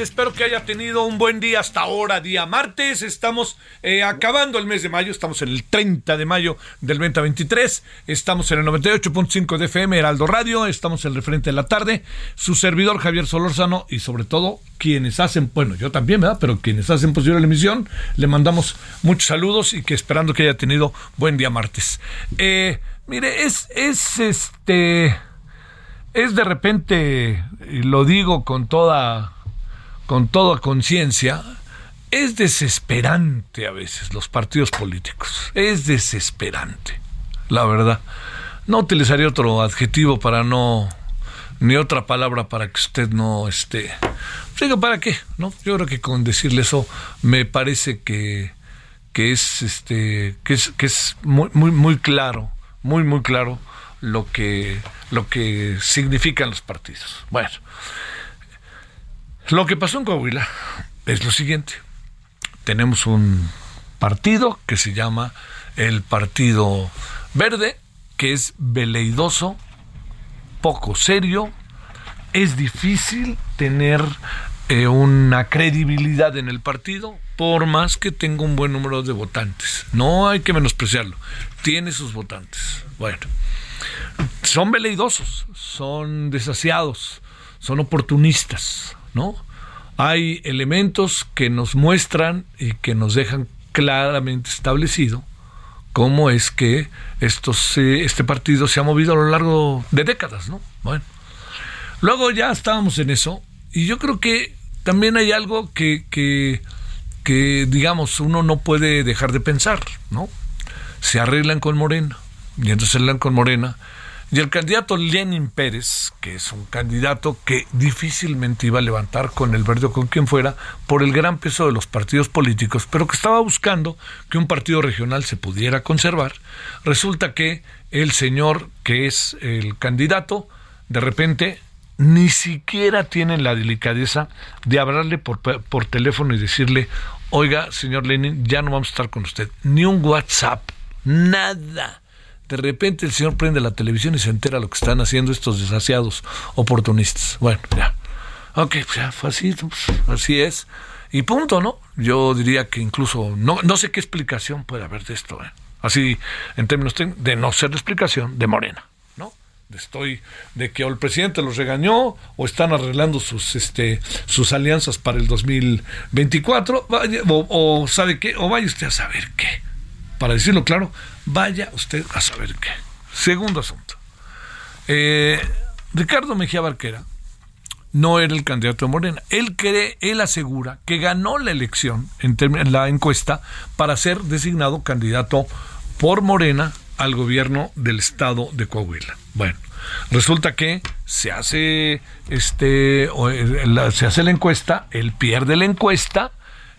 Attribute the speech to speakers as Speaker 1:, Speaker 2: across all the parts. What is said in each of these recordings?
Speaker 1: Espero que haya tenido un buen día hasta ahora, día martes. Estamos eh, acabando el mes de mayo. Estamos en el 30 de mayo del 2023. Estamos en el 98.5 de FM, Heraldo Radio. Estamos en el referente de la tarde. Su servidor Javier Solórzano y sobre todo quienes hacen, bueno, yo también, ¿verdad? Pero quienes hacen posible la emisión, le mandamos muchos saludos y que esperando que haya tenido buen día martes. Eh, mire, es, es este es de repente, lo digo con toda, con toda conciencia, es desesperante a veces los partidos políticos. Es desesperante, la verdad. No utilizaría otro adjetivo para no, ni otra palabra para que usted no esté. ¿para qué? ¿No? Yo creo que con decirle eso me parece que, que es este, que es, que es muy, muy, muy claro, muy, muy claro lo que, lo que significan los partidos. Bueno, lo que pasó en Coahuila es lo siguiente. Tenemos un partido que se llama el Partido Verde, que es veleidoso, poco serio, es difícil tener eh, una credibilidad en el partido, por más que tenga un buen número de votantes. No hay que menospreciarlo. Tiene sus votantes. Bueno, son veleidosos, son desasiados, son oportunistas, ¿no? Hay elementos que nos muestran y que nos dejan claramente establecido cómo es que estos, este partido se ha movido a lo largo de décadas, ¿no? Bueno, luego ya estábamos en eso y yo creo que también hay algo que, que, que digamos, uno no puede dejar de pensar, ¿no? Se arreglan con Morena y entonces arreglan con Morena y el candidato Lenin Pérez, que es un candidato que difícilmente iba a levantar con el verde o con quien fuera, por el gran peso de los partidos políticos, pero que estaba buscando que un partido regional se pudiera conservar, resulta que el señor que es el candidato, de repente ni siquiera tiene la delicadeza de hablarle por, por teléfono y decirle, oiga, señor Lenin, ya no vamos a estar con usted, ni un WhatsApp, nada de repente el señor prende la televisión y se entera lo que están haciendo estos desasiados oportunistas. Bueno, ya. Ok, pues ya fue así, pues, así es. Y punto, ¿no? Yo diría que incluso, no, no sé qué explicación puede haber de esto, ¿eh? Así, en términos de no ser la explicación de Morena, ¿no? Estoy de que o el presidente los regañó o están arreglando sus este sus alianzas para el 2024, vaya, o, o sabe qué, o vaya usted a saber qué. Para decirlo claro, vaya usted a saber qué. Segundo asunto. Eh, Ricardo Mejía Barquera no era el candidato de Morena. Él cree, él asegura que ganó la elección en, la encuesta para ser designado candidato por Morena al gobierno del estado de Coahuila. Bueno, resulta que se hace este se hace la encuesta, él pierde la encuesta,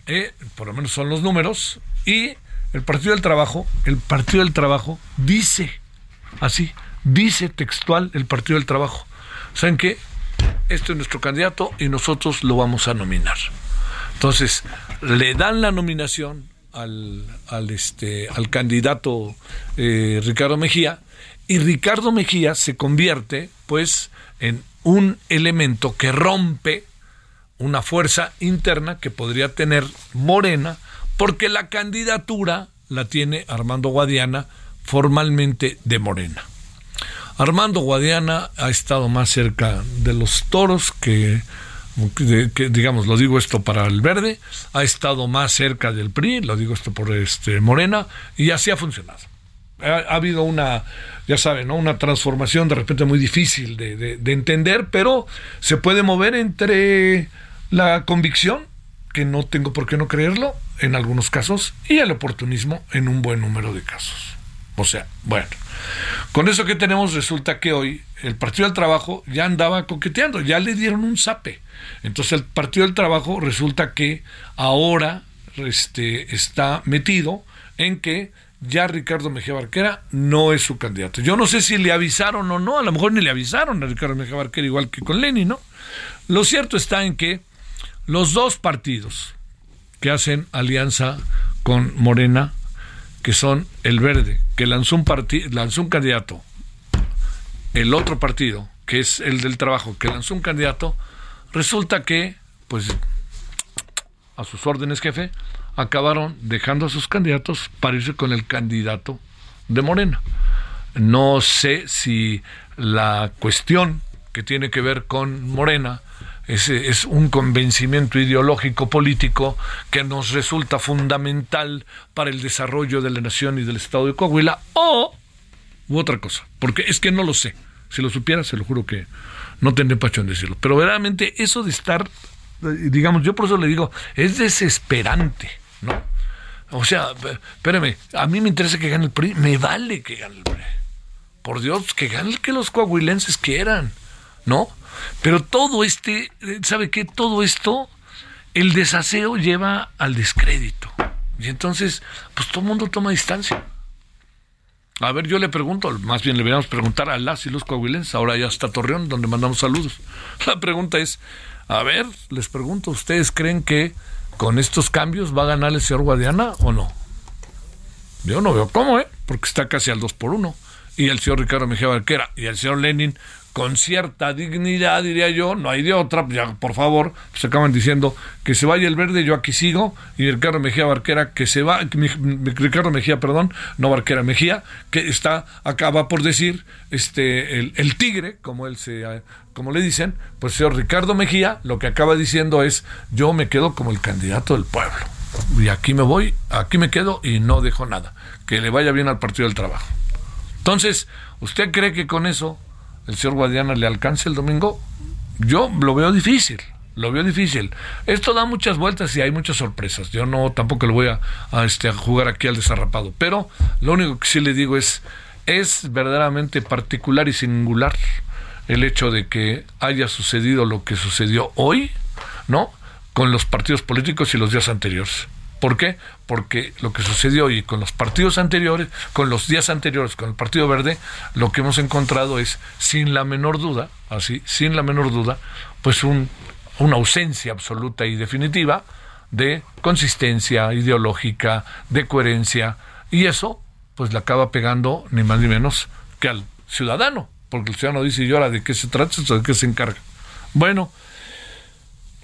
Speaker 1: eh, por lo menos son los números, y el Partido del Trabajo, el Partido del Trabajo dice, así, dice textual el Partido del Trabajo, ¿saben qué? Este es nuestro candidato y nosotros lo vamos a nominar. Entonces, le dan la nominación al, al, este, al candidato eh, Ricardo Mejía y Ricardo Mejía se convierte pues en un elemento que rompe una fuerza interna que podría tener Morena porque la candidatura la tiene Armando Guadiana formalmente de Morena. Armando Guadiana ha estado más cerca de los toros que, digamos, lo digo esto para el verde, ha estado más cerca del PRI, lo digo esto por este Morena, y así ha funcionado. Ha, habido una, ya saben, ¿no? una transformación de repente muy difícil de, de entender, pero se puede mover entre la convicción, que no tengo por qué no creerlo, en algunos casos, y el oportunismo en un buen número de casos. O sea, bueno, con eso que tenemos resulta que hoy el Partido del Trabajo ya andaba coqueteando, ya le dieron un zape. Entonces el Partido del Trabajo resulta que ahora este, está metido en que ya Ricardo Mejía Barquera no es su candidato. Yo no sé si le avisaron o no, a lo mejor ni le avisaron a Ricardo Mejía Barquera igual que con Lenin, ¿no? Lo cierto está en que los dos partidos que hacen alianza con Morena que son el Verde, que lanzó un, lanzó un candidato, el otro partido, que es el del trabajo, que lanzó un candidato, resulta que, pues, a sus órdenes, jefe, acabaron dejando a sus candidatos para irse con el candidato de Morena. No sé si la cuestión que tiene que ver con Morena es, es, un convencimiento ideológico político que nos resulta fundamental para el desarrollo de la nación y del Estado de Coahuila, o u otra cosa, porque es que no lo sé. Si lo supiera, se lo juro que no tendré pacho en decirlo. Pero verdaderamente eso de estar, digamos, yo por eso le digo, es desesperante, ¿no? O sea, espérame, a mí me interesa que gane el PRI, me vale que gane el PRI. Por Dios, que gane el que los coahuilenses quieran, ¿no? Pero todo este, ¿sabe qué? Todo esto, el desaseo lleva al descrédito. Y entonces, pues todo el mundo toma distancia. A ver, yo le pregunto, más bien le deberíamos preguntar a las y los coahuilenses, ahora ya está Torreón, donde mandamos saludos. La pregunta es, a ver, les pregunto, ¿ustedes creen que con estos cambios va a ganar el señor Guadiana o no? Yo no veo cómo, ¿eh? Porque está casi al 2 por 1. Y el señor Ricardo Mejía Barquera y el señor Lenin con cierta dignidad, diría yo, no hay de otra, ya por favor, se acaban diciendo que se vaya el verde, yo aquí sigo, y Ricardo Mejía Barquera, que se va, Ricardo Mejía, perdón, no Barquera Mejía, que está, acaba por decir, este, el, tigre, como él se, como le dicen, pues señor Ricardo Mejía, lo que acaba diciendo es, yo me quedo como el candidato del pueblo, y aquí me voy, aquí me quedo y no dejo nada, que le vaya bien al Partido del Trabajo. Entonces, ¿usted cree que con eso el señor Guadiana le alcance el domingo, yo lo veo difícil. Lo veo difícil. Esto da muchas vueltas y hay muchas sorpresas. Yo no tampoco le voy a, este, a jugar aquí al desarrapado. Pero lo único que sí le digo es, es verdaderamente particular y singular el hecho de que haya sucedido lo que sucedió hoy, ¿no? Con los partidos políticos y los días anteriores. ¿Por qué? Porque lo que sucedió hoy con los partidos anteriores, con los días anteriores, con el Partido Verde, lo que hemos encontrado es, sin la menor duda, así, sin la menor duda, pues un, una ausencia absoluta y definitiva de consistencia ideológica, de coherencia, y eso pues le acaba pegando ni más ni menos que al ciudadano, porque el ciudadano dice, ¿y ahora de qué se trata? ¿De qué se encarga? Bueno,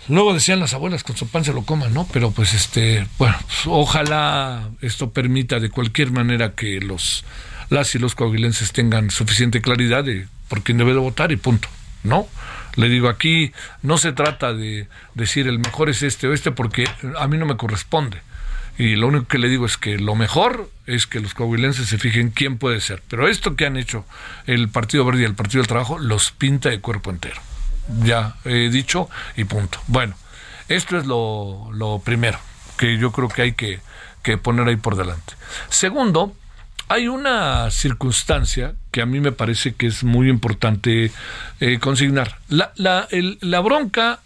Speaker 1: Luego decían las abuelas, con su pan se lo coman, ¿no? Pero pues este, bueno, pues, ojalá esto permita de cualquier manera que los las y los coahuilenses tengan suficiente claridad de por quién debe de votar y punto, ¿no? Le digo, aquí no se trata de decir el mejor es este o este porque a mí no me corresponde. Y lo único que le digo es que lo mejor es que los coahuilenses se fijen quién puede ser. Pero esto que han hecho el Partido Verde y el Partido del Trabajo los pinta de cuerpo entero ya he dicho y punto. Bueno, esto es lo, lo primero que yo creo que hay que, que poner ahí por delante. Segundo, hay una circunstancia que a mí me parece que es muy importante eh, consignar. La, la, la bronca,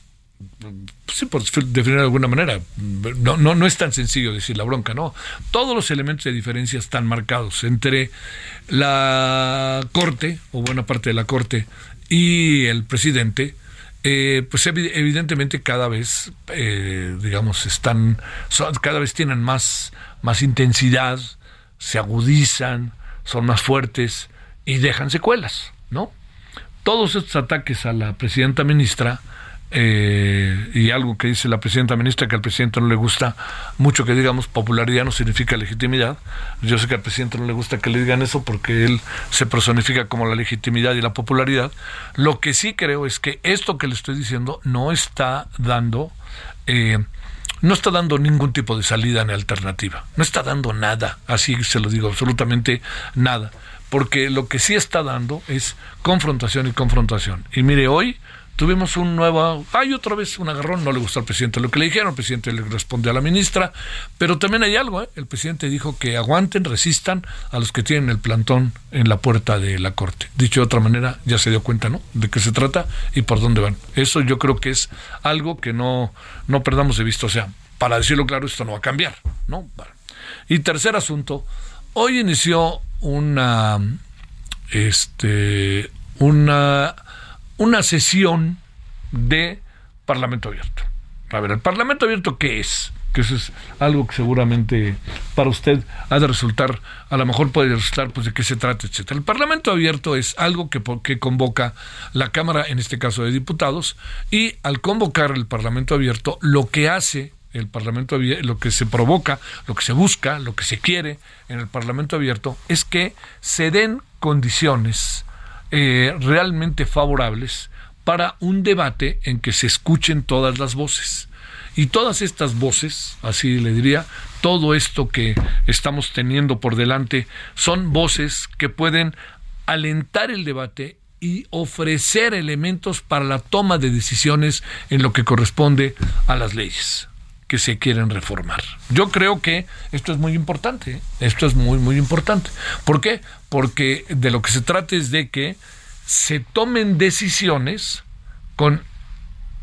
Speaker 1: sí, por definir de alguna manera, no, no, no es tan sencillo decir la bronca, ¿no? Todos los elementos de diferencia están marcados entre la Corte, o buena parte de la Corte, y el presidente, eh, pues evidentemente cada vez, eh, digamos, están, cada vez tienen más, más intensidad, se agudizan, son más fuertes y dejan secuelas, ¿no? Todos estos ataques a la presidenta ministra eh, y algo que dice la presidenta ministra que al presidente no le gusta mucho que digamos popularidad no significa legitimidad. Yo sé que al presidente no le gusta que le digan eso porque él se personifica como la legitimidad y la popularidad. Lo que sí creo es que esto que le estoy diciendo no está dando eh, no está dando ningún tipo de salida ni alternativa. No está dando nada, así se lo digo, absolutamente nada. Porque lo que sí está dando es confrontación y confrontación. Y mire, hoy tuvimos un nuevo, hay otra vez un agarrón, no le gustó al presidente lo que le dijeron, el presidente le respondió a la ministra, pero también hay algo, ¿eh? el presidente dijo que aguanten, resistan a los que tienen el plantón en la puerta de la corte. Dicho de otra manera, ya se dio cuenta, ¿no? De qué se trata y por dónde van. Eso yo creo que es algo que no, no perdamos de vista, o sea, para decirlo claro, esto no va a cambiar, ¿no? Y tercer asunto, hoy inició una, este, una una sesión de Parlamento Abierto. A ver, ¿el Parlamento Abierto qué es? Que eso es algo que seguramente para usted ha de resultar, a lo mejor puede resultar, pues de qué se trata, etcétera. El Parlamento Abierto es algo que, que convoca la Cámara, en este caso de Diputados, y al convocar el Parlamento Abierto, lo que hace el Parlamento abierto, lo que se provoca, lo que se busca, lo que se quiere en el Parlamento abierto es que se den condiciones eh, realmente favorables para un debate en que se escuchen todas las voces. Y todas estas voces, así le diría, todo esto que estamos teniendo por delante, son voces que pueden alentar el debate y ofrecer elementos para la toma de decisiones en lo que corresponde a las leyes que se quieren reformar. Yo creo que esto es muy importante, ¿eh? esto es muy, muy importante. ¿Por qué? Porque de lo que se trata es de que se tomen decisiones con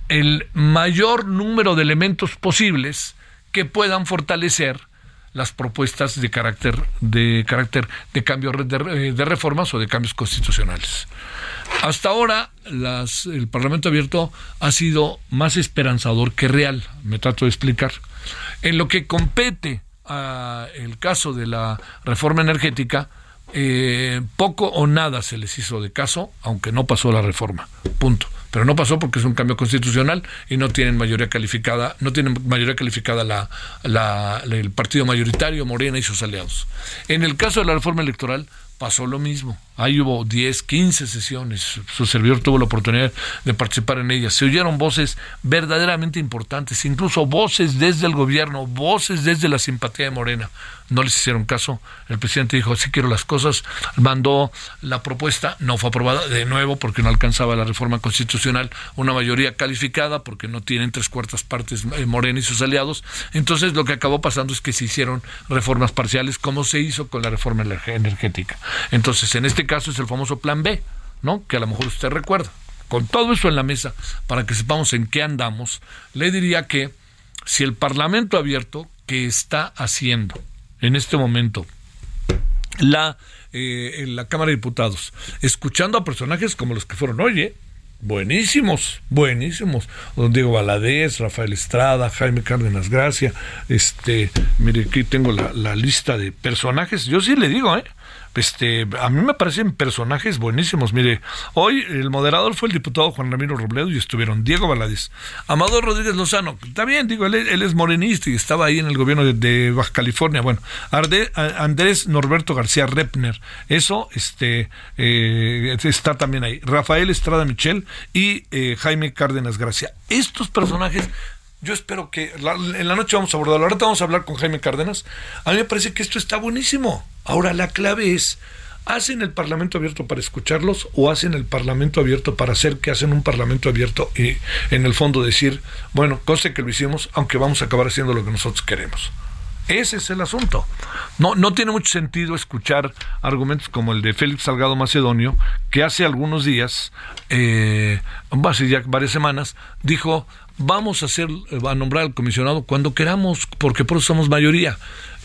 Speaker 1: el mayor número de elementos posibles que puedan fortalecer las propuestas de carácter de carácter de cambio de, de reformas o de cambios constitucionales. Hasta ahora el Parlamento abierto ha sido más esperanzador que real, me trato de explicar. En lo que compete al caso de la reforma energética, eh, poco o nada se les hizo de caso, aunque no pasó la reforma. Punto. Pero no pasó porque es un cambio constitucional y no tienen mayoría calificada, no tienen mayoría calificada la, el partido mayoritario, Morena y sus aliados. En el caso de la reforma electoral, pasó lo mismo. Ahí hubo 10, 15 sesiones. Su servidor tuvo la oportunidad de participar en ellas. Se oyeron voces verdaderamente importantes, incluso voces desde el gobierno, voces desde la simpatía de Morena. No les hicieron caso. El presidente dijo, sí quiero las cosas. Mandó la propuesta, no fue aprobada de nuevo porque no alcanzaba la reforma constitucional una mayoría calificada porque no tienen tres cuartas partes eh, Morena y sus aliados. Entonces lo que acabó pasando es que se hicieron reformas parciales como se hizo con la reforma energética. Entonces, en este caso es el famoso plan B, ¿no? Que a lo mejor usted recuerda. Con todo eso en la mesa, para que sepamos en qué andamos, le diría que si el Parlamento abierto que está haciendo en este momento la, eh, en la Cámara de Diputados, escuchando a personajes como los que fueron hoy, buenísimos, buenísimos. Don Diego Valadez, Rafael Estrada, Jaime Cárdenas Gracia, este, mire, aquí tengo la, la lista de personajes, yo sí le digo, ¿eh? Este, a mí me parecen personajes buenísimos. Mire, hoy el moderador fue el diputado Juan Ramiro Robledo y estuvieron Diego Valadez, Amador Rodríguez Lozano, también digo, él, es morenista y estaba ahí en el gobierno de, Baja California. Bueno, Andrés Norberto García Repner, eso este, eh, está también ahí. Rafael Estrada Michel y eh, Jaime Cárdenas Gracia. Estos personajes yo espero que en la noche vamos a abordarlo. Ahorita vamos a hablar con Jaime Cárdenas. A mí me parece que esto está buenísimo. Ahora la clave es, ¿hacen el Parlamento abierto para escucharlos o hacen el Parlamento abierto para hacer que hacen un Parlamento abierto y en el fondo decir, bueno, cosa que lo hicimos, aunque vamos a acabar haciendo lo que nosotros queremos? Ese es el asunto. No, no tiene mucho sentido escuchar argumentos como el de Félix Salgado Macedonio, que hace algunos días, eh, hace ya varias semanas, dijo, vamos a hacer, a nombrar al comisionado cuando queramos, porque por eso somos mayoría.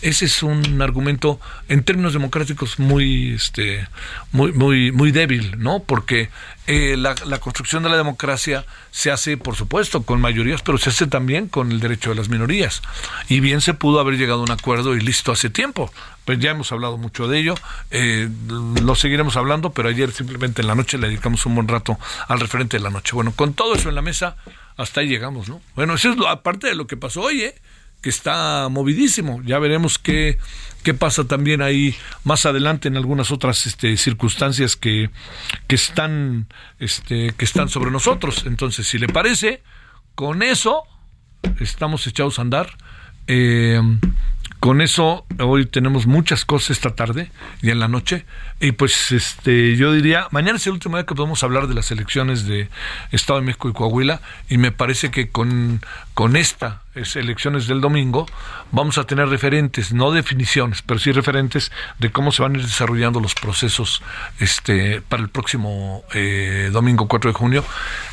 Speaker 1: Ese es un argumento en términos democráticos muy, este, muy, muy, muy débil, ¿no? Porque eh, la, la, construcción de la democracia se hace, por supuesto, con mayorías, pero se hace también con el derecho de las minorías. Y bien se pudo haber llegado a un acuerdo y listo hace tiempo. Pues ya hemos hablado mucho de ello, eh, lo seguiremos hablando, pero ayer simplemente en la noche le dedicamos un buen rato al referente de la noche. Bueno, con todo eso en la mesa, hasta ahí llegamos, ¿no? Bueno, eso es lo, aparte de lo que pasó hoy, ¿eh? Que está movidísimo. Ya veremos qué, qué pasa también ahí más adelante en algunas otras este, circunstancias que, que, están, este, que están sobre nosotros. Entonces, si le parece, con eso estamos echados a andar. Eh, con eso hoy tenemos muchas cosas esta tarde y en la noche y pues este yo diría mañana es el último día que podemos hablar de las elecciones de Estado de México y Coahuila y me parece que con con esta elecciones del domingo, vamos a tener referentes, no definiciones, pero sí referentes de cómo se van a ir desarrollando los procesos este, para el próximo eh, domingo 4 de junio.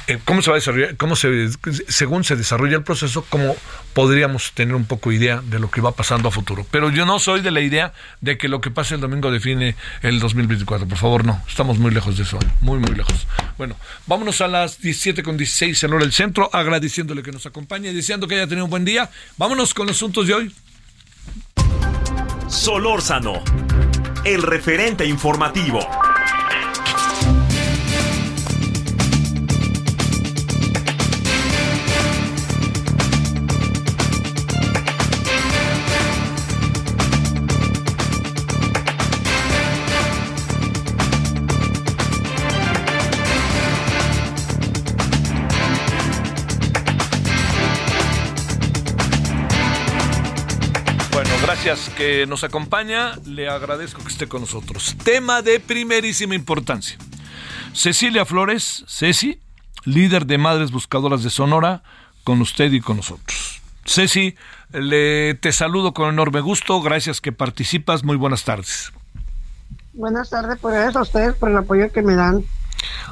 Speaker 1: Eh, cómo se va a desarrollar, cómo se, según se desarrolla el proceso, cómo podríamos tener un poco idea de lo que va pasando a futuro. Pero yo no soy de la idea de que lo que pase el domingo define el 2024. Por favor, no. Estamos muy lejos de eso. Muy, muy lejos. Bueno, vámonos a las 17 con 16 en hora del centro, agradeciéndole que nos acompañe y deseando que haya tenido un buen día. Vámonos con los asuntos de hoy.
Speaker 2: Solórzano, el referente informativo.
Speaker 1: Gracias que nos acompaña. Le agradezco que esté con nosotros. Tema de primerísima importancia. Cecilia Flores, Ceci, líder de Madres Buscadoras de Sonora, con usted y con nosotros. Ceci, le, te saludo con enorme gusto. Gracias que participas. Muy buenas tardes.
Speaker 3: Buenas tardes, por eso a ustedes por el apoyo que me dan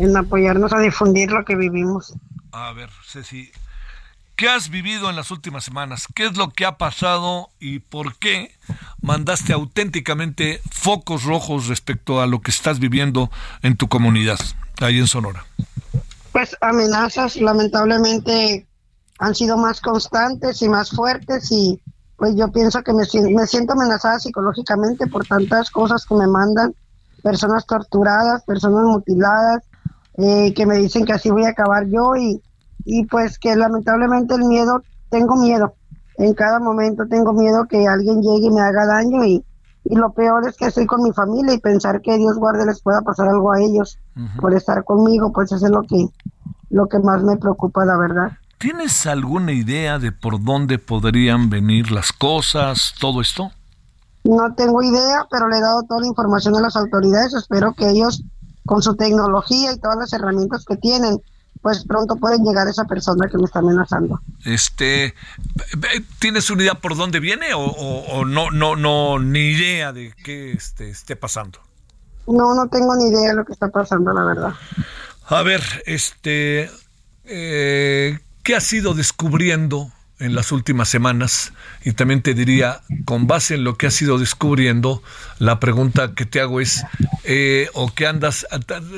Speaker 3: en apoyarnos a difundir lo que vivimos.
Speaker 1: A ver, Ceci, ¿Qué has vivido en las últimas semanas? ¿Qué es lo que ha pasado y por qué mandaste auténticamente focos rojos respecto a lo que estás viviendo en tu comunidad, ahí en Sonora?
Speaker 3: Pues amenazas, lamentablemente, han sido más constantes y más fuertes y pues yo pienso que me, me siento amenazada psicológicamente por tantas cosas que me mandan, personas torturadas, personas mutiladas, eh, que me dicen que así voy a acabar yo y y pues que lamentablemente el miedo, tengo miedo, en cada momento tengo miedo que alguien llegue y me haga daño y, y lo peor es que estoy con mi familia y pensar que Dios guarde les pueda pasar algo a ellos por estar conmigo, pues eso es lo que, lo que más me preocupa, la verdad.
Speaker 1: ¿Tienes alguna idea de por dónde podrían venir las cosas, todo esto?
Speaker 3: No tengo idea, pero le he dado toda la información a las autoridades. Espero que ellos, con su tecnología y todas las herramientas que tienen, pues pronto pueden llegar esa persona que me está amenazando.
Speaker 1: Este, ¿tienes una idea por dónde viene o, no, no, no, ni idea de qué este, esté pasando?
Speaker 3: No, no tengo ni idea de lo que está pasando, la verdad.
Speaker 1: A ver, este, eh, ¿qué has ido descubriendo en las últimas semanas. Y también te diría, con base en lo que has ido descubriendo, la pregunta que te hago es, eh, ¿o qué andas,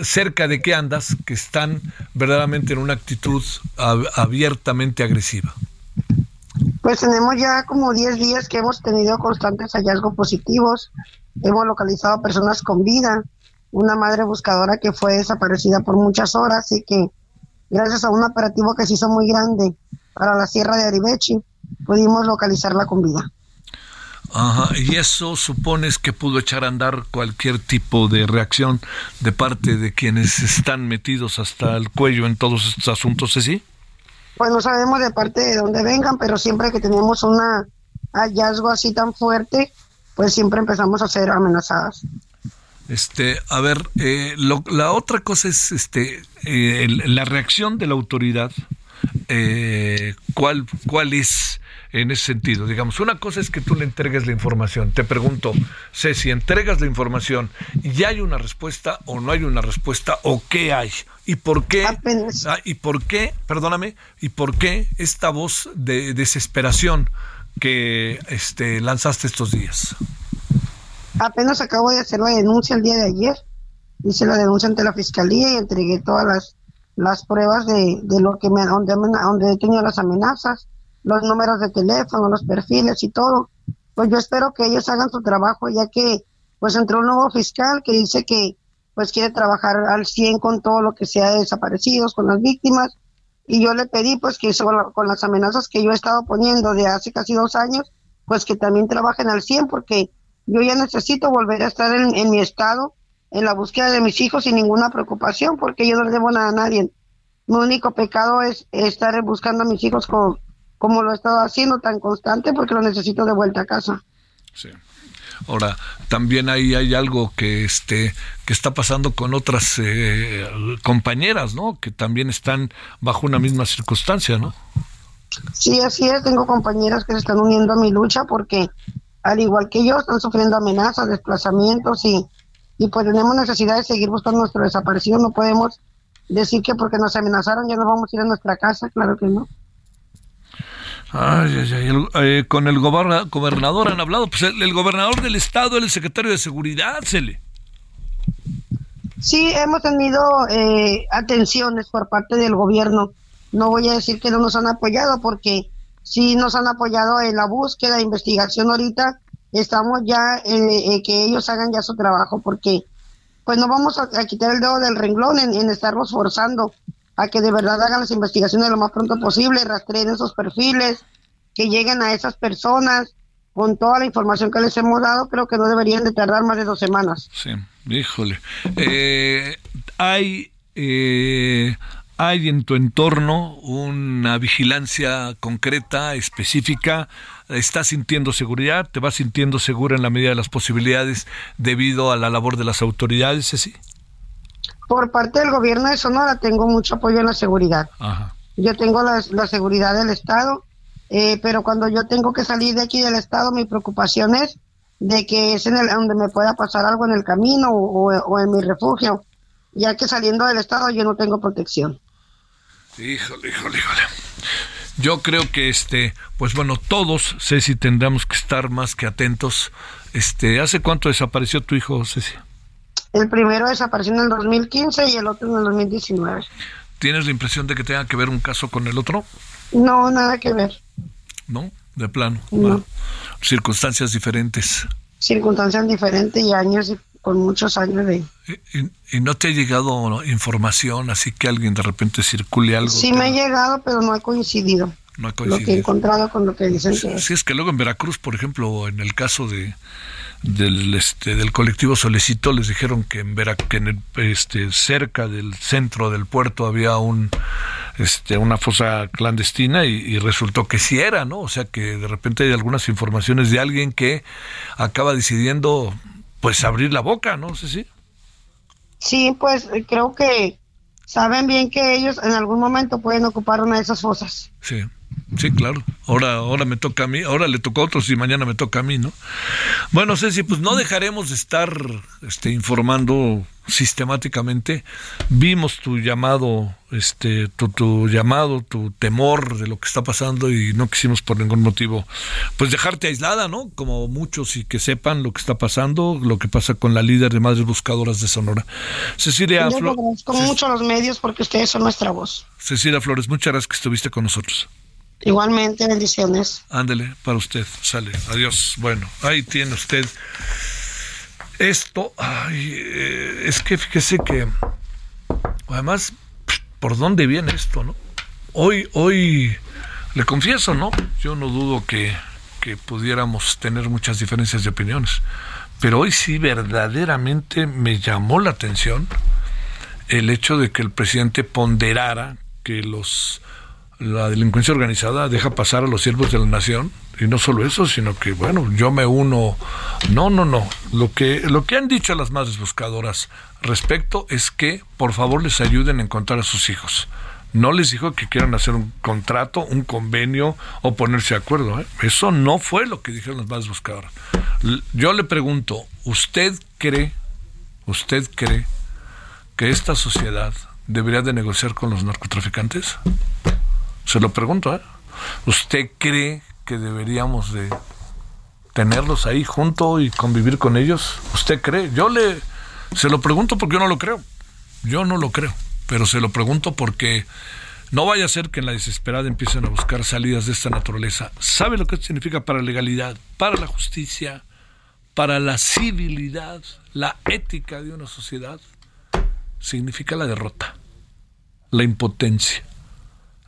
Speaker 1: cerca de qué andas, que están verdaderamente en una actitud abiertamente agresiva?
Speaker 3: Pues tenemos ya como 10 días que hemos tenido constantes hallazgos positivos, hemos localizado personas con vida, una madre buscadora que fue desaparecida por muchas horas y que gracias a un operativo que se hizo muy grande, para la Sierra de Aribechi, pudimos localizarla con vida.
Speaker 1: Ajá, y eso supones que pudo echar a andar cualquier tipo de reacción de parte de quienes están metidos hasta el cuello en todos estos asuntos, ¿sí?
Speaker 3: Pues no sabemos de parte de dónde vengan, pero siempre que tenemos un hallazgo así tan fuerte, pues siempre empezamos a ser amenazadas.
Speaker 1: Este, a ver, eh, la otra cosa es este, eh, la reacción de la autoridad eh, ¿cuál, ¿cuál es en ese sentido? Digamos, una cosa es que tú le entregues la información. Te pregunto, sé si entregas la información y hay una respuesta o no hay una respuesta o qué hay. ¿Y por qué? Ah, ¿Y por qué? Perdóname. ¿Y por qué esta voz de desesperación que este, lanzaste estos días?
Speaker 3: Apenas acabo de hacer la denuncia el día de ayer. Hice la denuncia ante la fiscalía y entregué todas las, las pruebas de, de lo que me, donde, donde he tenido las amenazas, los números de teléfono, los perfiles y todo. Pues yo espero que ellos hagan su trabajo, ya que pues entró un nuevo fiscal que dice que pues quiere trabajar al 100 con todo lo que sea de desaparecidos, con las víctimas. Y yo le pedí pues que con las amenazas que yo he estado poniendo de hace casi dos años, pues que también trabajen al 100 porque yo ya necesito volver a estar en, mi estado, en la búsqueda de mis hijos sin ninguna preocupación porque yo no le debo nada a nadie. Mi único pecado es estar buscando a mis hijos como, como lo he estado haciendo tan constante porque lo necesito de vuelta a casa.
Speaker 1: Sí. Ahora, también ahí hay algo que este que está pasando con otras eh, compañeras, ¿no? Que también están bajo una misma circunstancia, ¿no?
Speaker 3: Sí, así es. Tengo compañeras que se están uniendo a mi lucha porque, al igual que yo, están sufriendo amenazas, desplazamientos y, y pues tenemos necesidad de seguir buscando nuestro desaparecido. No podemos decir que porque nos amenazaron ya nos vamos a ir a nuestra casa. Claro que no.
Speaker 1: Ay, ay, ay. Eh, con el gobernador han hablado. Pues el, gobernador del estado, el secretario de seguridad, se le.
Speaker 3: Sí, hemos tenido eh, atenciones por parte del gobierno. No voy a decir que no nos han apoyado porque sí nos han apoyado en la búsqueda, investigación ahorita. Estamos ya en que ellos hagan ya su trabajo porque pues no vamos a, quitar el dedo del renglón en, en estarlos forzando a que de verdad hagan las investigaciones lo más pronto posible, rastreen esos perfiles, que lleguen a esas personas con toda la información que les hemos dado, creo que no deberían de tardar más de dos semanas.
Speaker 1: Sí, híjole. Eh, hay, eh, hay en tu entorno una vigilancia concreta, específica. ¿Estás sintiendo seguridad? ¿Te vas sintiendo segura en la medida de las posibilidades debido a la labor de las autoridades, sí?
Speaker 3: Por parte del gobierno de Sonora tengo mucho apoyo en la seguridad. Yo tengo la, seguridad del Estado, eh, pero cuando yo tengo que salir de aquí del Estado, mi preocupación es de que es en el, donde me pueda pasar algo en el camino o, en mi refugio, ya que saliendo del Estado yo no tengo protección.
Speaker 1: Híjole, híjole, híjole. Yo creo que este, pues bueno, todos, Ceci, tendremos que estar más que atentos. Este, ¿hace cuánto desapareció tu hijo, Ceci?
Speaker 3: El primero desapareció en el 2015 y el otro en el 2019.
Speaker 1: ¿Tienes la impresión de que tenga que ver un caso con el otro?
Speaker 3: No, nada que ver.
Speaker 1: ¿No? De plano. No. circunstancias diferentes.
Speaker 3: Circunstancias diferentes y años, con muchos años de...
Speaker 1: ¿Y, no te ha llegado información así que alguien de repente circule algo?
Speaker 3: Sí me ha llegado, pero no ha coincidido. No ha coincidido. Lo que he encontrado con lo que dicen.
Speaker 1: Sí, sí, es que luego en Veracruz, por ejemplo, en el caso de del este del colectivo Solecito les dijeron que en Vera, que en este cerca del centro del puerto había un este una fosa clandestina y, resultó que sí era, ¿no? O sea que de repente hay algunas informaciones de alguien que acaba decidiendo pues abrir la boca, ¿no? sé si.
Speaker 3: Sí, pues creo que saben bien que ellos en algún momento pueden ocupar una de esas fosas.
Speaker 1: Sí. Sí, claro. Ahora, ahora me toca a mí, ahora le tocó a otros y mañana me toca a mí, ¿no? Bueno, Ceci, pues no dejaremos de estar este, informando sistemáticamente. Vimos tu llamado, este, tu, tu, llamado, tu temor de lo que está pasando y no quisimos por ningún motivo, pues dejarte aislada, ¿no? Como muchos y que sepan lo que está pasando, lo que pasa con la líder de Madres Buscadoras de Sonora. Cecilia
Speaker 3: Flores. Como mucho los medios porque ustedes son nuestra voz.
Speaker 1: Cecilia Flores, muchas gracias que estuviste con nosotros.
Speaker 3: Igualmente, bendiciones.
Speaker 1: Ándele, para usted, sale. Adiós. Bueno, ahí tiene usted esto. Eh, es que fíjese que, además, ¿por dónde viene esto, no? Hoy, hoy, le confieso, ¿no? Yo no dudo que, que pudiéramos tener muchas diferencias de opiniones, pero hoy sí verdaderamente me llamó la atención el hecho de que el presidente ponderara que los la delincuencia organizada deja pasar a los siervos de la nación y no solo eso, sino que bueno, yo me uno. No, no, no. Lo que lo que han dicho las madres buscadoras respecto es que por favor les ayuden a encontrar a sus hijos. No les dijo que quieran hacer un contrato, un convenio o ponerse de acuerdo. ¿eh? Eso no fue lo que dijeron las madres buscadoras. Yo le pregunto, ¿usted cree, usted cree que esta sociedad debería de negociar con los narcotraficantes? Se lo pregunto, ¿eh? ¿Usted cree que deberíamos de tenerlos ahí junto y convivir con ellos? ¿Usted cree? Yo le se lo pregunto porque yo no lo creo. Yo no lo creo, pero se lo pregunto porque no vaya a ser que en la desesperada empiecen a buscar salidas de esta naturaleza. ¿Sabe lo que significa para la legalidad, para la justicia, para la civilidad, la ética de una sociedad? Significa la derrota, la impotencia,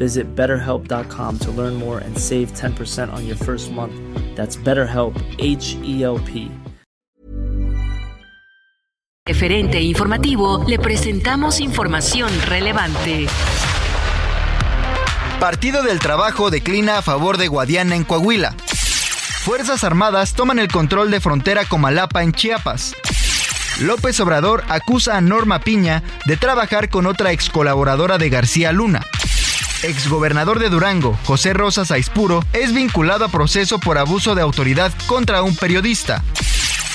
Speaker 4: Visit betterhelp.com to learn more and save 10% on your first month. That's BetterHelp, H E L P.
Speaker 5: Referente informativo, le presentamos información relevante.
Speaker 6: Partido del Trabajo declina a favor de Guadiana en Coahuila. Fuerzas Armadas toman el control de frontera Comalapa en Chiapas. López Obrador acusa a Norma Piña de trabajar con otra ex colaboradora de García Luna. Exgobernador de Durango, José Rosas Aispuro, es vinculado a proceso por abuso de autoridad contra un periodista.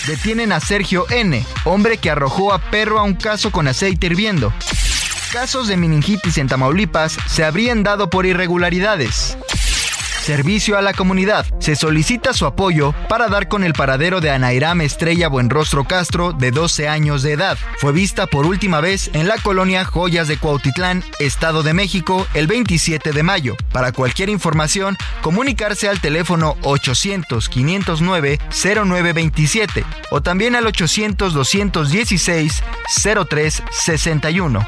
Speaker 6: Detienen a Sergio N., hombre que arrojó a perro a un caso con aceite hirviendo casos de meningitis en Tamaulipas se habrían dado por irregularidades. Servicio a la comunidad. Se solicita su apoyo para dar con el paradero de Anairam Estrella Buenrostro Castro, de 12 años de edad. Fue vista por última vez en la colonia Joyas de Cuautitlán, Estado de México, el 27 de mayo. Para cualquier información, comunicarse al teléfono 800-509-0927 o también al 800-216-0361.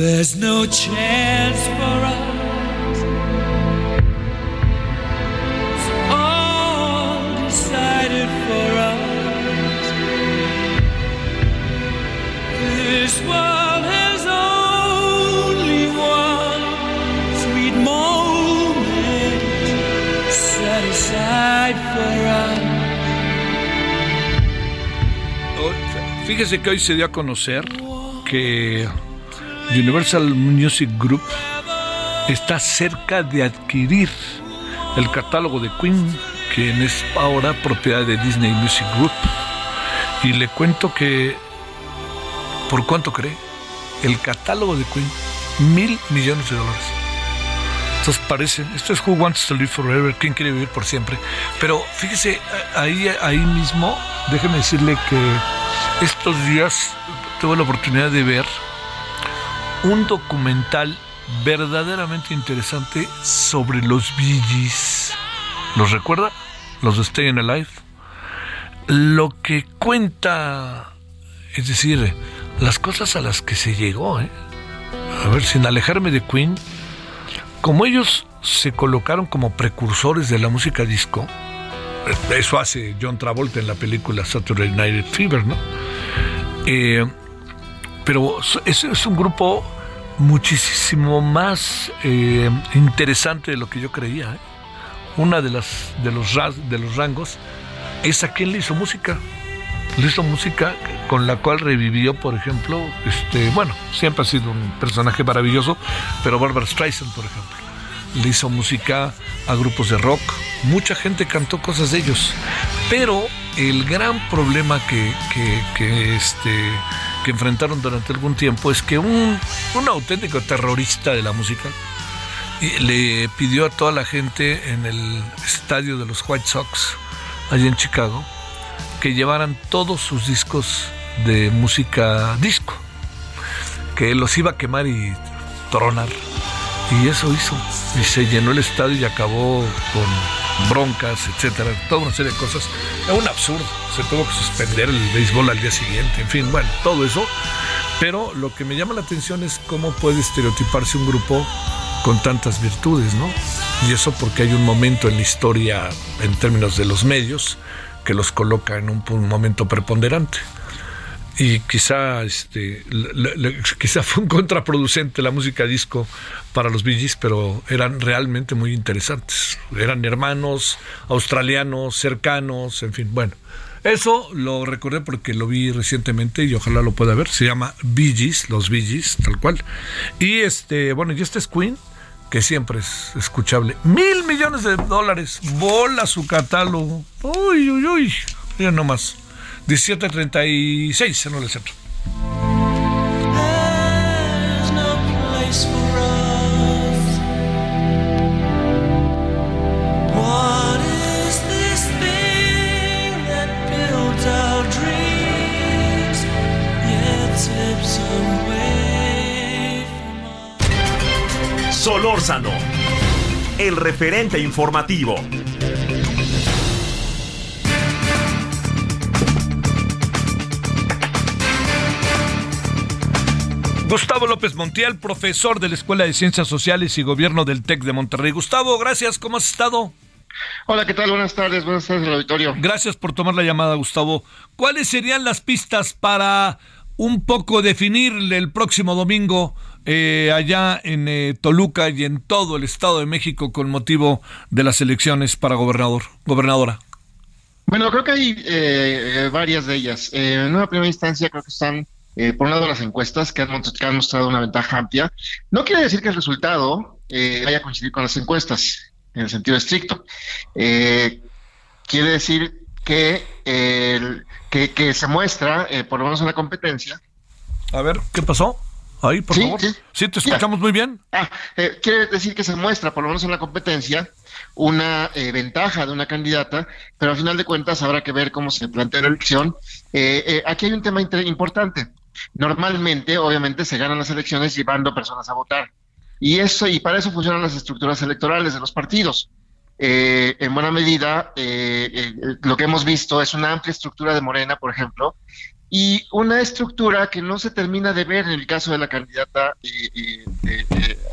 Speaker 2: There's no chance for us. It's all decided for us. This world has only one sweet moment set aside for us.
Speaker 1: Fíjese que hoy se dio a conocer que Universal Music Group está cerca de adquirir el catálogo de Queen, quien es ahora propiedad de Disney Music Group. Y le cuento que, ¿por cuánto cree? El catálogo de Queen, mil millones de dólares. Entonces parece, esto es Who Wants to Live Forever, ¿quién quiere vivir por siempre? Pero fíjese, ahí, ahí mismo, déjeme decirle que estos días tuve la oportunidad de ver un documental verdaderamente interesante sobre los Gees. ¿Los recuerda? Los de Staying Alive. Lo que cuenta, es decir, las cosas a las que se llegó, ¿eh? A ver, sin alejarme de Queen, como ellos se colocaron como precursores de la música disco. Eso hace John Travolta en la película Saturday Night Fever, ¿no? Eh, pero es, es un grupo muchísimo más eh, interesante de lo que yo creía. ¿eh? Una de las de los de los rangos es a quien le hizo música. Le hizo música con la cual revivió, por ejemplo, este, bueno, siempre ha sido un personaje maravilloso, pero Barbara Streisand, por ejemplo, le hizo música a grupos de rock. Mucha gente cantó cosas de ellos, pero el gran problema que, que, que este que enfrentaron durante algún tiempo es que un, un auténtico terrorista de la música le pidió a toda la gente en el estadio de los White Sox, allí en Chicago, que llevaran todos sus discos de música disco, que los iba a quemar y tronar. Y eso hizo. Y se llenó el estadio y acabó con broncas, etcétera, toda una serie de cosas. Era un absurdo. Se tuvo que suspender el béisbol al día siguiente, en fin, bueno, todo eso. Pero lo que me llama la atención es cómo puede estereotiparse un grupo con tantas virtudes, ¿no? Y eso porque hay un momento en la historia, en términos de los medios, que los coloca en un, un momento preponderante y quizá este quizá fue un contraproducente la música disco para los Bee pero eran realmente muy interesantes. Eran hermanos australianos, cercanos, en fin, bueno. Eso lo recordé porque lo vi recientemente y ojalá lo pueda ver. Se llama Bee los Bee tal cual. Y este, bueno, y este es Queen, que siempre es escuchable. Mil millones de dólares. Bola su catálogo. Uy, uy, uy. Ya no más. 17.36 en el centro.
Speaker 2: Solórzano, el referente informativo.
Speaker 1: Gustavo López Montiel, profesor de la Escuela de Ciencias Sociales y Gobierno del TEC de Monterrey. Gustavo, gracias, ¿cómo has estado?
Speaker 7: Hola, ¿qué tal? Buenas tardes, buenas tardes al auditorio.
Speaker 1: Gracias por tomar la llamada, Gustavo. ¿Cuáles serían las pistas para un poco definir el próximo domingo eh, allá en eh, Toluca y en todo el Estado de México con motivo de las elecciones para gobernador, gobernadora?
Speaker 7: Bueno, creo que hay eh, varias de ellas. en una primera instancia creo que están eh, por un lado, las encuestas que han, mostrado una ventaja amplia. No quiere decir que el resultado eh, vaya a coincidir con las encuestas, en el sentido estricto. Eh, quiere decir que, que, se muestra, por lo menos en la competencia.
Speaker 1: A ver, ¿qué pasó? Ahí, por favor. Sí, te escuchamos muy bien.
Speaker 7: Ah, quiere decir que se muestra, por lo menos en la competencia, una ventaja de una candidata, pero al final de cuentas habrá que ver cómo se plantea la elección. aquí hay un tema importante. Normalmente, obviamente, se ganan las elecciones llevando personas a votar. Y eso, y para eso funcionan las estructuras electorales de los partidos. Eh, en buena medida, eh, eh, lo que hemos visto es una amplia estructura de Morena, por ejemplo, y una estructura que no se termina de ver en el caso de la candidata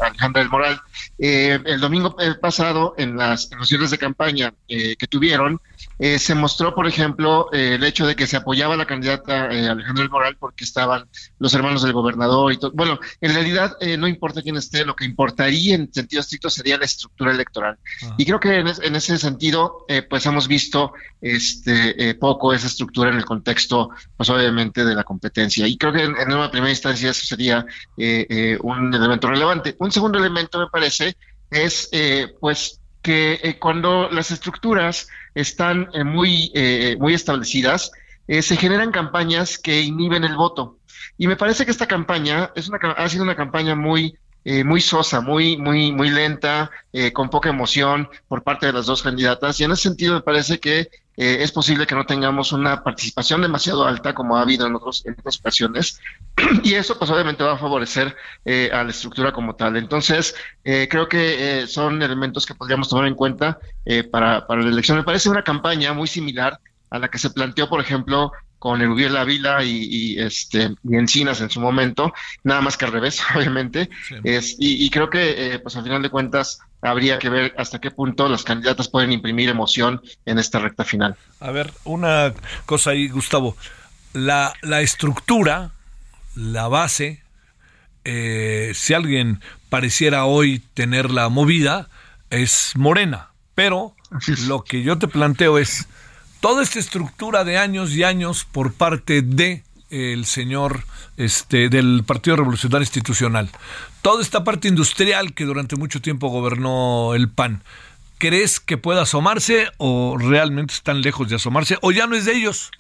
Speaker 7: Alejandra del Moral. el domingo pasado, en, las, en los cierres de campaña que tuvieron, eh, se mostró, por ejemplo, eh, el hecho de que se apoyaba a la candidata eh, Alejandra del Moral porque estaban los hermanos del gobernador y todo. Bueno, en realidad no importa quién esté, lo que importaría en sentido estricto sería la estructura electoral. Y creo que en, ese sentido, pues hemos visto este poco esa estructura en el contexto, pues obviamente, de la competencia. Y creo que en, en una primera instancia eso sería un elemento relevante. Un segundo elemento, me parece, es, pues, que cuando las estructuras están eh, muy, eh, muy establecidas, eh, se generan campañas que inhiben el voto. Y me parece que esta campaña es una, ha sido una campaña muy, muy sosa, muy, muy, muy lenta, con poca emoción por parte de las dos candidatas. Y en ese sentido me parece que es posible que no tengamos una participación demasiado alta como ha habido en, otros, en otras ocasiones. y eso pues obviamente va a favorecer a la estructura como tal. Entonces, creo que son elementos que podríamos tomar en cuenta eh, para, para la elección. Me parece una campaña muy similar a la que se planteó, por ejemplo, con Erubiel Ávila y, y, este y Encinas en su momento, nada más que al revés, obviamente. Es, y, creo que, eh, pues al final de cuentas, habría que ver hasta qué punto las candidatas pueden imprimir emoción en esta recta final.
Speaker 1: A ver, una cosa ahí, Gustavo. La, la estructura, la base, eh, si alguien pareciera hoy tener la movida, es morena. Pero lo que yo te planteo es toda esta estructura de años y años por parte de el señor este del Partido Revolucionario Institucional. Toda esta parte industrial que durante mucho tiempo gobernó el PAN. ¿Crees que pueda asomarse o realmente están lejos de asomarse o ya no es de ellos?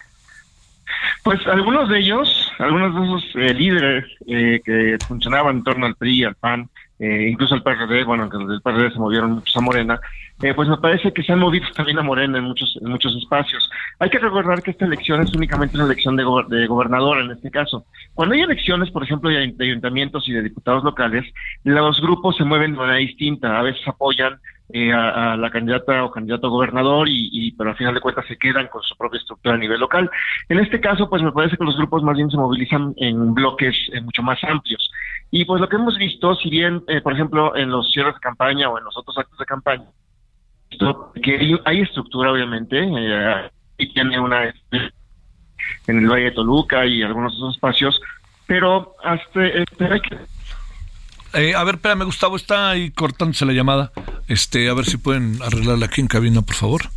Speaker 7: Pues algunos de ellos, algunos de esos eh, líderes eh, que funcionaban en torno al PRI, al PAN, eh, incluso el PRD, bueno, que el PRD se movieron muchos a Morena, eh, pues me parece que se han movido también a Morena en muchos, en muchos espacios. Hay que recordar que esta elección es únicamente una elección de, de gobernador en este caso. Cuando hay elecciones, por ejemplo, de ayuntamientos y de diputados locales, los grupos se mueven de manera distinta. A veces apoyan eh, a, la candidata o candidato a gobernador y, pero al final de cuentas se quedan con su propia estructura a nivel local. En este caso, pues me parece que los grupos más bien se movilizan en bloques mucho más amplios. Y pues lo que hemos visto, si bien, eh, por ejemplo, en los cierres de campaña o en los otros actos de campaña, que hay estructura, obviamente, eh, y tiene una en el Valle de Toluca y algunos otros espacios, pero hasta este, hay que
Speaker 1: eh, a ver, espérame, Gustavo, está ahí cortándose la llamada. Este, a ver si pueden arreglarla aquí en cabina, por favor.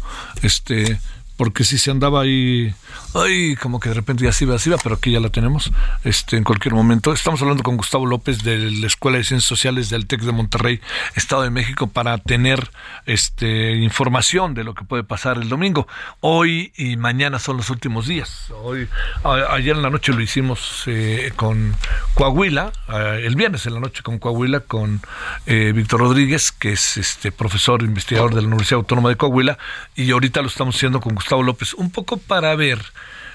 Speaker 1: Este, porque si se andaba ahí, ay, como que de repente ya se iba, se iba, pero aquí ya la tenemos, este, en cualquier momento. Estamos hablando con Gustavo López de la Escuela de Ciencias Sociales del TEC de Monterrey, Estado de México, para tener este, información de lo que puede pasar el domingo. Hoy y mañana son los últimos días. Hoy, ayer en la noche lo hicimos eh, con Coahuila, el viernes en la noche con Coahuila, con eh, Víctor Rodríguez, que es este profesor investigador de la Universidad Autónoma de Coahuila, y ahorita lo estamos haciendo con Gustavo López, un poco para ver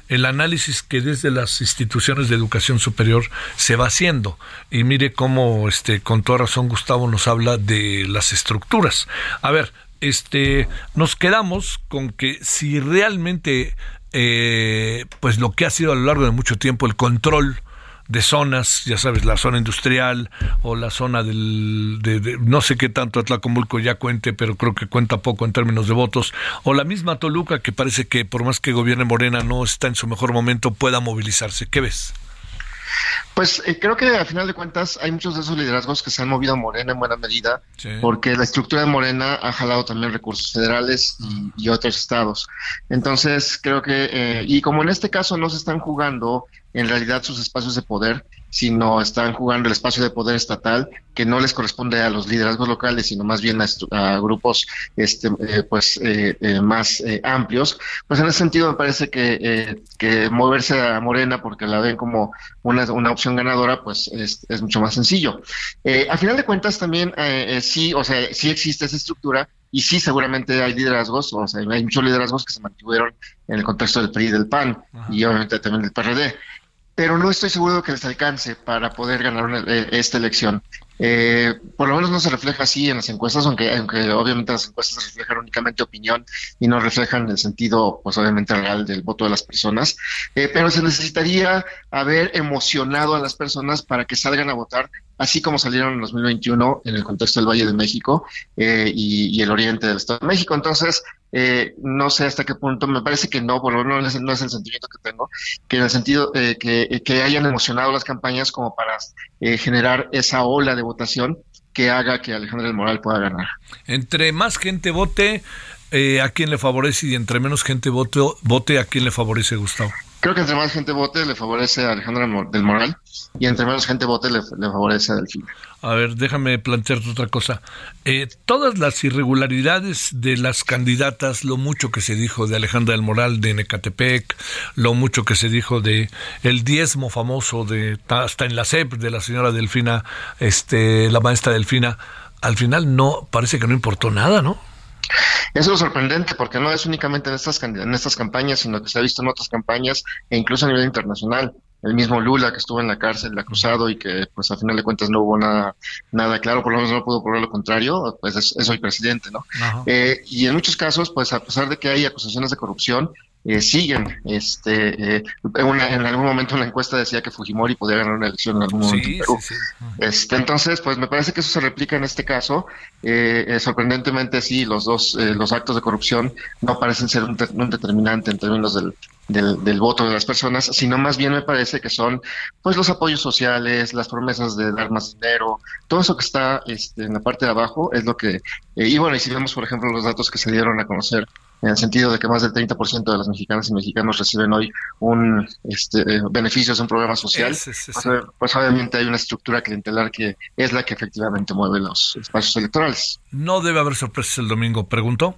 Speaker 1: el análisis que desde las instituciones de educación superior se va haciendo. Y mire cómo, este, con toda razón, Gustavo nos habla de las estructuras. A ver, este, nos quedamos con que si realmente, eh, pues lo que ha sido a lo largo de mucho tiempo el control de zonas, ya sabes, la zona industrial o la zona del, de, no sé qué tanto Atlacomulco ya cuente, pero creo que cuenta poco en términos de votos, o la misma Toluca que parece que por más que gobierne Morena no está en su mejor momento, pueda movilizarse. ¿Qué ves?
Speaker 7: Pues eh, creo que al final de cuentas hay muchos de esos liderazgos que se han movido a Morena en buena medida, porque la estructura de Morena ha jalado también recursos federales y, otros estados. Entonces creo que, eh, y como en este caso no se están jugando en realidad sus espacios de poder, sino están jugando el espacio de poder estatal que no les corresponde a los liderazgos locales, sino más bien a, grupos este, eh, pues eh, eh, más amplios. Pues en ese sentido me parece que, que moverse a Morena porque la ven como una, una opción ganadora, pues es, es mucho más sencillo. a final de cuentas también sí, o sea, sí existe esa estructura, y sí, seguramente hay liderazgos, o sea, hay muchos liderazgos que se mantuvieron en el contexto del PRI y del PAN, y obviamente también del PRD pero no estoy seguro que les alcance para poder ganar eh, esta elección. Eh, por lo menos no se refleja así en las encuestas, aunque, aunque obviamente las encuestas reflejan únicamente opinión y no reflejan el sentido, pues obviamente real del voto de las personas. Eh, pero se necesitaría haber emocionado a las personas para que salgan a votar, así como salieron en 2021 en el contexto del Valle de México y, y, el oriente del Estado de México. Entonces, eh, no sé hasta qué punto, me parece que no, por lo menos no es, el sentimiento que tengo, que en el sentido eh, que, que, hayan emocionado las campañas como para eh, generar esa ola de votación que haga que Alejandro del Moral pueda ganar.
Speaker 1: Entre más gente vote, ¿a quién le favorece? Y entre menos gente vote, vote ¿a quién le favorece, Gustavo?
Speaker 7: Creo que entre más gente vote le favorece a Alejandro del Moral y entre menos gente vote le, favorece a Delfín.
Speaker 1: A ver, déjame plantearte otra cosa. Eh, todas las irregularidades de las candidatas, lo mucho que se dijo de Alejandra del Moral de Necatepec, lo mucho que se dijo de el diezmo famoso de hasta en la CEP de la señora Delfina, este, la maestra Delfina, al final no parece que no importó nada, ¿no?
Speaker 7: Eso es sorprendente porque no es únicamente en estas, en estas campañas, sino que se ha visto en otras campañas e incluso a nivel internacional. El mismo Lula que estuvo en la cárcel, acusado y que pues a final de cuentas no hubo nada, nada claro, por lo menos no pudo probar lo contrario, pues es, es hoy presidente, ¿no? Eh, y en muchos casos, pues a pesar de que hay acusaciones de corrupción, eh, siguen. Este, eh, en algún momento una encuesta decía que Fujimori podía ganar una elección en algún momento. Este, entonces, pues me parece que eso se replica en este caso. Eh, sorprendentemente, sí, los dos, los actos de corrupción no parecen ser un, determinante en términos del, del, voto de las personas, sino más bien me parece que son pues los apoyos sociales, las promesas de dar más dinero, todo eso que está este, en la parte de abajo es lo que, y bueno, y si vemos por ejemplo los datos que se dieron a conocer en el sentido de que más del 30% de las mexicanas y mexicanos reciben hoy un este, eh, beneficios de un programa social, pues, pues, obviamente hay una estructura clientelar que es la que efectivamente mueve los espacios electorales.
Speaker 1: ¿No debe haber sorpresas el domingo? Pregunto.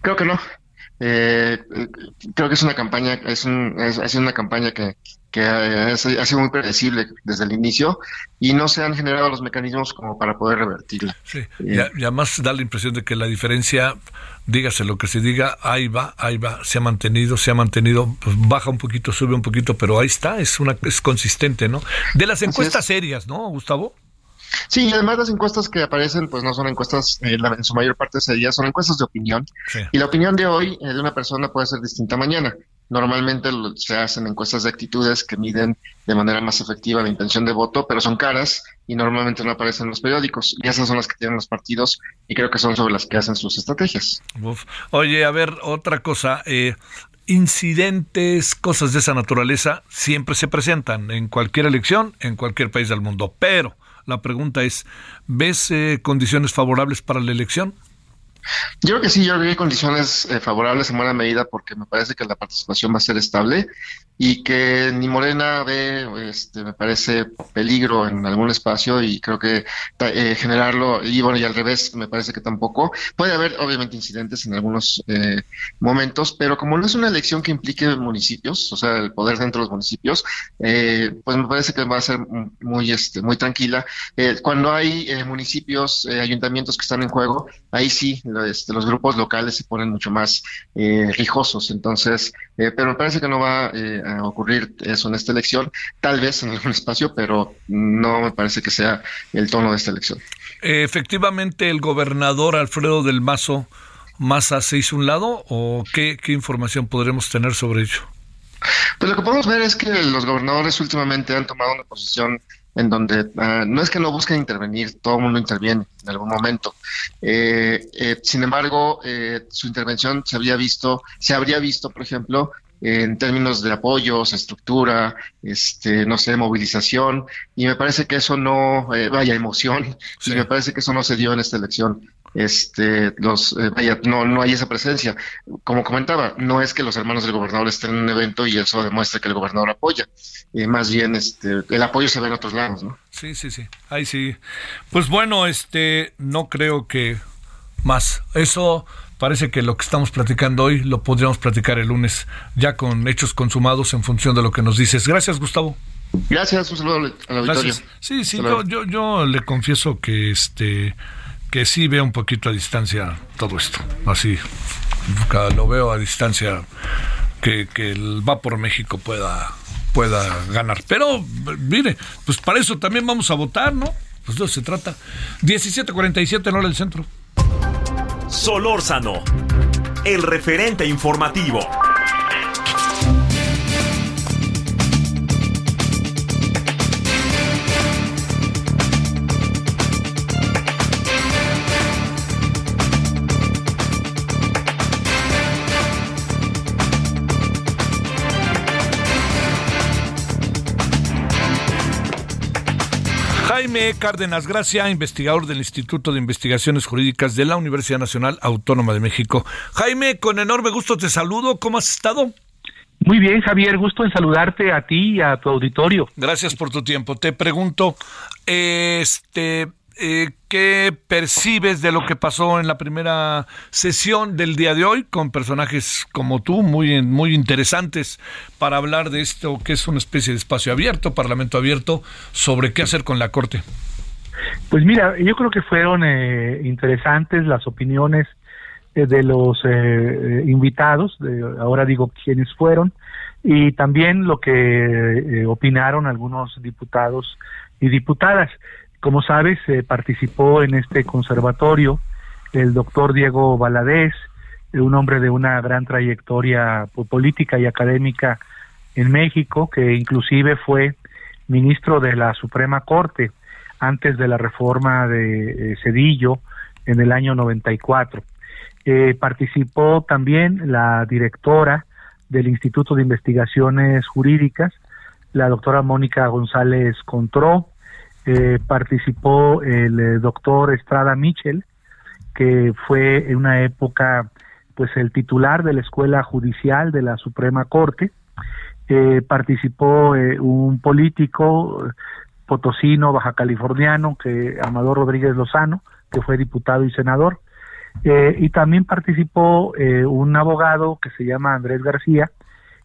Speaker 7: Creo que no. Eh, creo que es una campaña, es, un, ha sido una campaña que, que ha, sido muy predecible desde el inicio y no se han generado los mecanismos como para poder revertirla.
Speaker 1: Sí, y, además da la impresión de que la diferencia, dígase lo que se diga, ahí va, ahí va, se ha mantenido, se ha mantenido, pues baja un poquito, sube un poquito, pero ahí está, es una es consistente, ¿no? De las encuestas serias, ¿no, Gustavo?
Speaker 7: Sí, y además las encuestas que aparecen, pues no son encuestas, eh, en su mayor parte de ese día, son encuestas de opinión. Y la opinión de hoy eh, de una persona puede ser distinta mañana. Normalmente se hacen encuestas de actitudes que miden de manera más efectiva la intención de voto, pero son caras y normalmente no aparecen en los periódicos. Y esas son las que tienen los partidos y creo que son sobre las que hacen sus estrategias.
Speaker 1: Oye, a ver, otra cosa. Eh, incidentes, cosas de esa naturaleza, siempre se presentan en cualquier elección, en cualquier país del mundo. Pero la pregunta es, ¿ves eh, condiciones favorables para la elección?
Speaker 7: Yo creo que sí, yo creo que hay condiciones eh, favorables en buena medida porque me parece que la participación va a ser estable y que ni Morena ve, este, me parece, peligro en algún espacio y creo que eh, generarlo, y bueno, y al revés, me parece que tampoco. Puede haber, obviamente, incidentes en algunos eh, momentos, pero como no es una elección que implique municipios, o sea, el poder dentro de los municipios, eh, pues me parece que va a ser muy, este, muy tranquila. cuando hay municipios, ayuntamientos que están en juego, ahí sí, este, los grupos locales se ponen mucho más rijosos, entonces, pero me parece que no va a ocurrir eso en esta elección, tal vez en algún espacio, pero no me parece que sea el tono de esta elección.
Speaker 1: Efectivamente, el gobernador Alfredo del Mazo Maza se hizo un lado o qué, qué información podremos tener sobre ello?
Speaker 7: Pues lo que podemos ver es que los gobernadores últimamente han tomado una posición en donde ah, no es que no busquen intervenir, todo el mundo interviene en algún momento. Eh, eh, sin embargo, eh, su intervención se había visto, se habría visto, por ejemplo, en términos de apoyos, estructura, este, no sé, movilización, y me parece que eso no, eh, vaya, emoción, y me parece que eso no se dio en esta elección. Este, los, eh, vaya, no, no hay esa presencia. Como comentaba, no es que los hermanos del gobernador estén en un evento y eso demuestre que el gobernador apoya. Eh, más bien, este, el apoyo se ve en otros lados, ¿no?
Speaker 1: Sí, sí, sí. Ahí sí. Pues bueno, este, no creo que más. Eso parece que lo que estamos platicando hoy lo podríamos platicar el lunes ya con hechos consumados en función de lo que nos dices. Gracias, Gustavo.
Speaker 7: Gracias, un saludo al auditorio.
Speaker 1: Sí, sí, yo, yo, yo, le confieso que este que sí veo un poquito a distancia todo esto. Así, lo veo a distancia que, el Va por México pueda pueda ganar. Pero, mire, pues para eso también vamos a votar, ¿no? Pues de eso se trata. 17.47 en hora del centro.
Speaker 2: Solórzano, el referente informativo.
Speaker 1: Jaime Cárdenas Gracia, investigador del Instituto de Investigaciones Jurídicas de la Universidad Nacional Autónoma de México. Jaime, con enorme gusto te saludo. ¿Cómo has estado?
Speaker 8: Muy bien, Javier, gusto en saludarte a ti y a tu auditorio.
Speaker 1: Gracias por tu tiempo. Te pregunto, este, eh, ¿qué percibes de lo que pasó en la primera sesión del día de hoy con personajes como tú, muy, muy interesantes, para hablar de esto que es una especie de espacio abierto, parlamento abierto, sobre qué hacer con la Corte?
Speaker 8: Pues mira, yo creo que fueron eh, interesantes las opiniones eh, de los invitados, ahora digo quiénes fueron, y también lo que opinaron algunos diputados y diputadas. Como sabes, participó en este conservatorio el doctor Diego Valadez, un hombre de una gran trayectoria política y académica en México, que inclusive fue ministro de la Suprema Corte antes de la reforma de eh, Cedillo en el año 94. Eh, participó también la directora del Instituto de Investigaciones Jurídicas, la doctora Mónica González Contró, eh, participó el eh, doctor Estrada Michel, que fue en una época pues el titular de la Escuela Judicial de la Suprema Corte, eh, participó un político potosino, baja californiano, que Amador Rodríguez Lozano, que fue diputado y senador, y también participó un abogado que se llama Andrés García,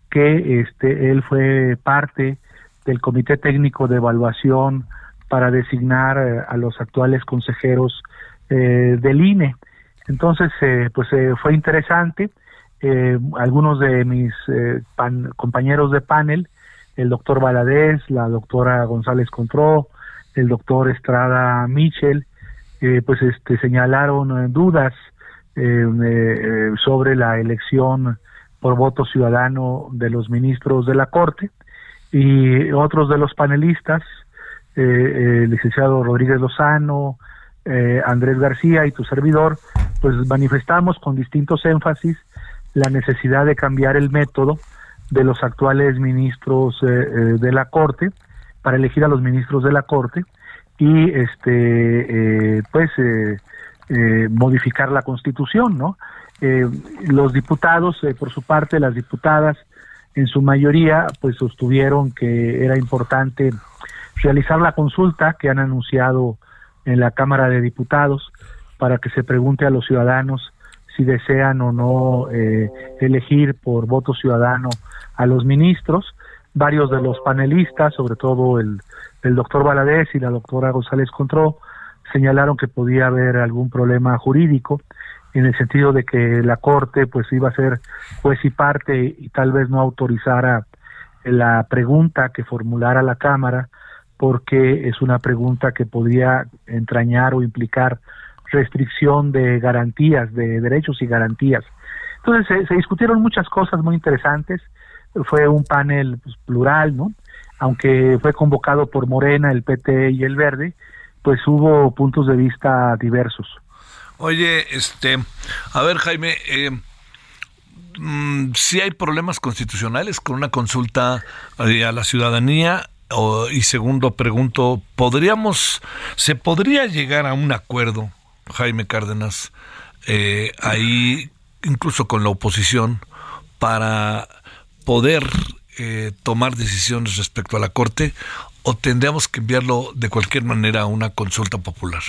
Speaker 8: que este él fue parte del Comité Técnico de Evaluación para designar eh, a los actuales consejeros eh, del INE. Entonces, eh, pues fue interesante. algunos de mis compañeros de panel, el doctor Valadez, la doctora González Contró, el doctor Estrada Michel, pues este, señalaron dudas sobre la elección por voto ciudadano de los ministros de la Corte y otros de los panelistas el eh, eh, licenciado Rodríguez Lozano, eh, Andrés García y tu servidor, pues manifestamos con distintos énfasis la necesidad de cambiar el método de los actuales ministros de la Corte para elegir a los ministros de la Corte y este pues modificar la Constitución, ¿no? los diputados, por su parte, las diputadas, en su mayoría, pues sostuvieron que era importante realizar la consulta que han anunciado en la Cámara de Diputados para que se pregunte a los ciudadanos si desean o no eh, elegir por voto ciudadano a los ministros. Varios de los panelistas, sobre todo el, el doctor Valadez y la doctora González Contró, señalaron que podía haber algún problema jurídico en el sentido de que la Corte pues iba a ser juez y parte y tal vez no autorizara la pregunta que formulara la Cámara porque es una pregunta que podría entrañar o implicar restricción de garantías, de derechos y garantías. Entonces se, discutieron muchas cosas muy interesantes, fue un panel pues, plural, ¿no? Aunque fue convocado por Morena, el PT y el Verde, pues hubo puntos de vista diversos.
Speaker 1: Oye, este, a ver Jaime, eh, mm, si hay problemas constitucionales con una consulta eh, a la ciudadanía y segundo, pregunto, ¿podríamos, se podría llegar a un acuerdo, Jaime Cárdenas, eh, ahí incluso con la oposición, para poder eh, tomar decisiones respecto a la Corte o tendríamos que enviarlo de cualquier manera a una consulta popular?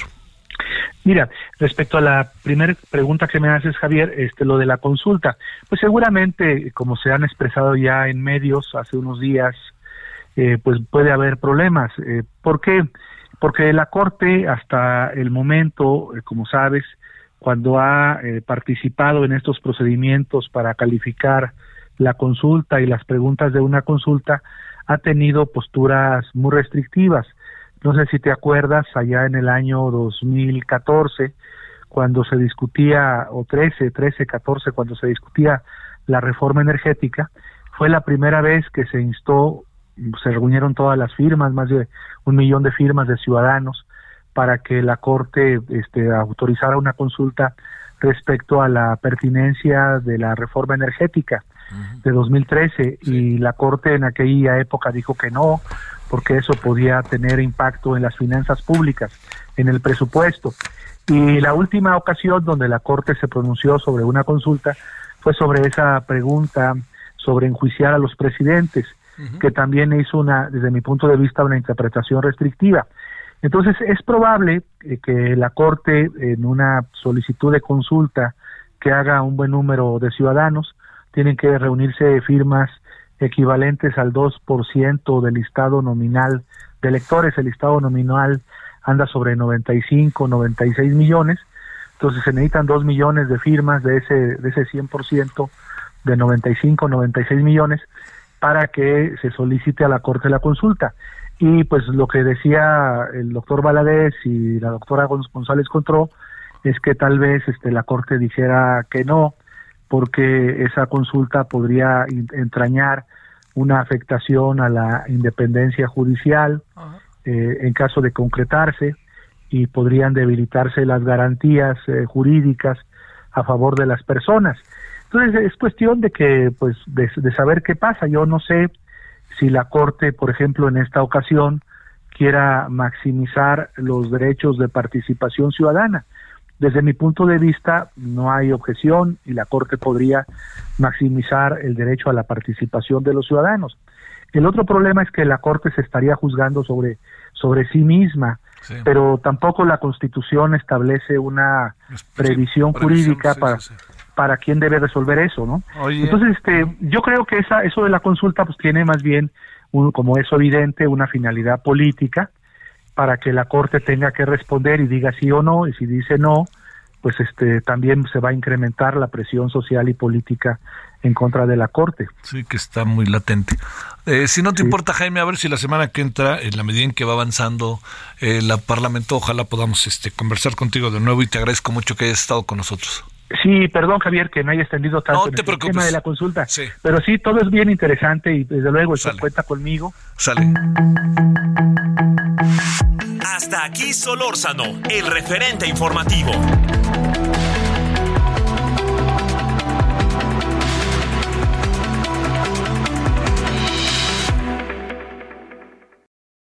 Speaker 8: Mira, respecto a la primera pregunta que me haces, Javier, este, lo de la consulta, pues seguramente, como se han expresado ya en medios hace unos días, eh, pues puede haber problemas. Eh, ¿Por qué? Porque la Corte hasta el momento, eh, como sabes, cuando ha eh, participado en estos procedimientos para calificar la consulta y las preguntas de una consulta, ha tenido posturas muy restrictivas. No sé si te acuerdas, allá en el año 2014, cuando se discutía, o 13, 13, 14, cuando se discutía la reforma energética, fue la primera vez que se instó se reunieron todas las firmas, más de un millón de firmas de ciudadanos para que la Corte este, autorizara una consulta respecto a la pertinencia de la reforma energética de 2013 y la Corte en aquella época dijo que no, porque eso podía tener impacto en las finanzas públicas, en el presupuesto. Y la última ocasión donde la Corte se pronunció sobre una consulta fue sobre esa pregunta sobre enjuiciar a los presidentes que también hizo una, desde mi punto de vista, una interpretación restrictiva. Entonces, es probable eh, que la Corte, en una solicitud de consulta que haga un buen número de ciudadanos, tienen que reunirse firmas equivalentes al 2% del listado nominal de electores. El listado nominal anda sobre 95, 96 millones. Entonces se necesitan 2 millones de firmas de ese, de ese 100% de 95, 96 millones para que se solicite a la Corte la consulta. Y pues lo que decía el doctor Valadez y la doctora González Contró es que tal vez este, la Corte dijera que no, porque esa consulta podría entrañar una afectación a la independencia judicial eh, en caso de concretarse y podrían debilitarse las garantías eh, jurídicas a favor de las personas. Entonces es cuestión de que, pues, de, saber qué pasa. Yo no sé si la Corte, por ejemplo, en esta ocasión quiera maximizar los derechos de participación ciudadana. Desde mi punto de vista, no hay objeción y la Corte podría maximizar el derecho a la participación de los ciudadanos. El otro problema es que la Corte se estaría juzgando sobre, sobre sí misma, pero tampoco la Constitución establece una previsión, jurídica para, para quién debe resolver eso, ¿no? Entonces, este, yo creo que esa, eso de la consulta pues tiene más bien, como es evidente, una finalidad política para que la Corte tenga que responder y diga sí o no, y si dice no, pues este también se va a incrementar la presión social y política en contra de la Corte.
Speaker 1: Sí, que está muy latente. Eh, si no te importa, Jaime, a ver si la semana que entra, en la medida en que va avanzando el eh, la Parlamento, ojalá podamos este, conversar contigo de nuevo y te agradezco mucho que hayas estado con nosotros.
Speaker 8: Sí, perdón Javier que me haya extendido tanto en el tema de la consulta, pero sí, todo es bien interesante y desde luego se cuenta conmigo.
Speaker 1: Sale.
Speaker 2: Hasta aquí Solórzano, el referente informativo.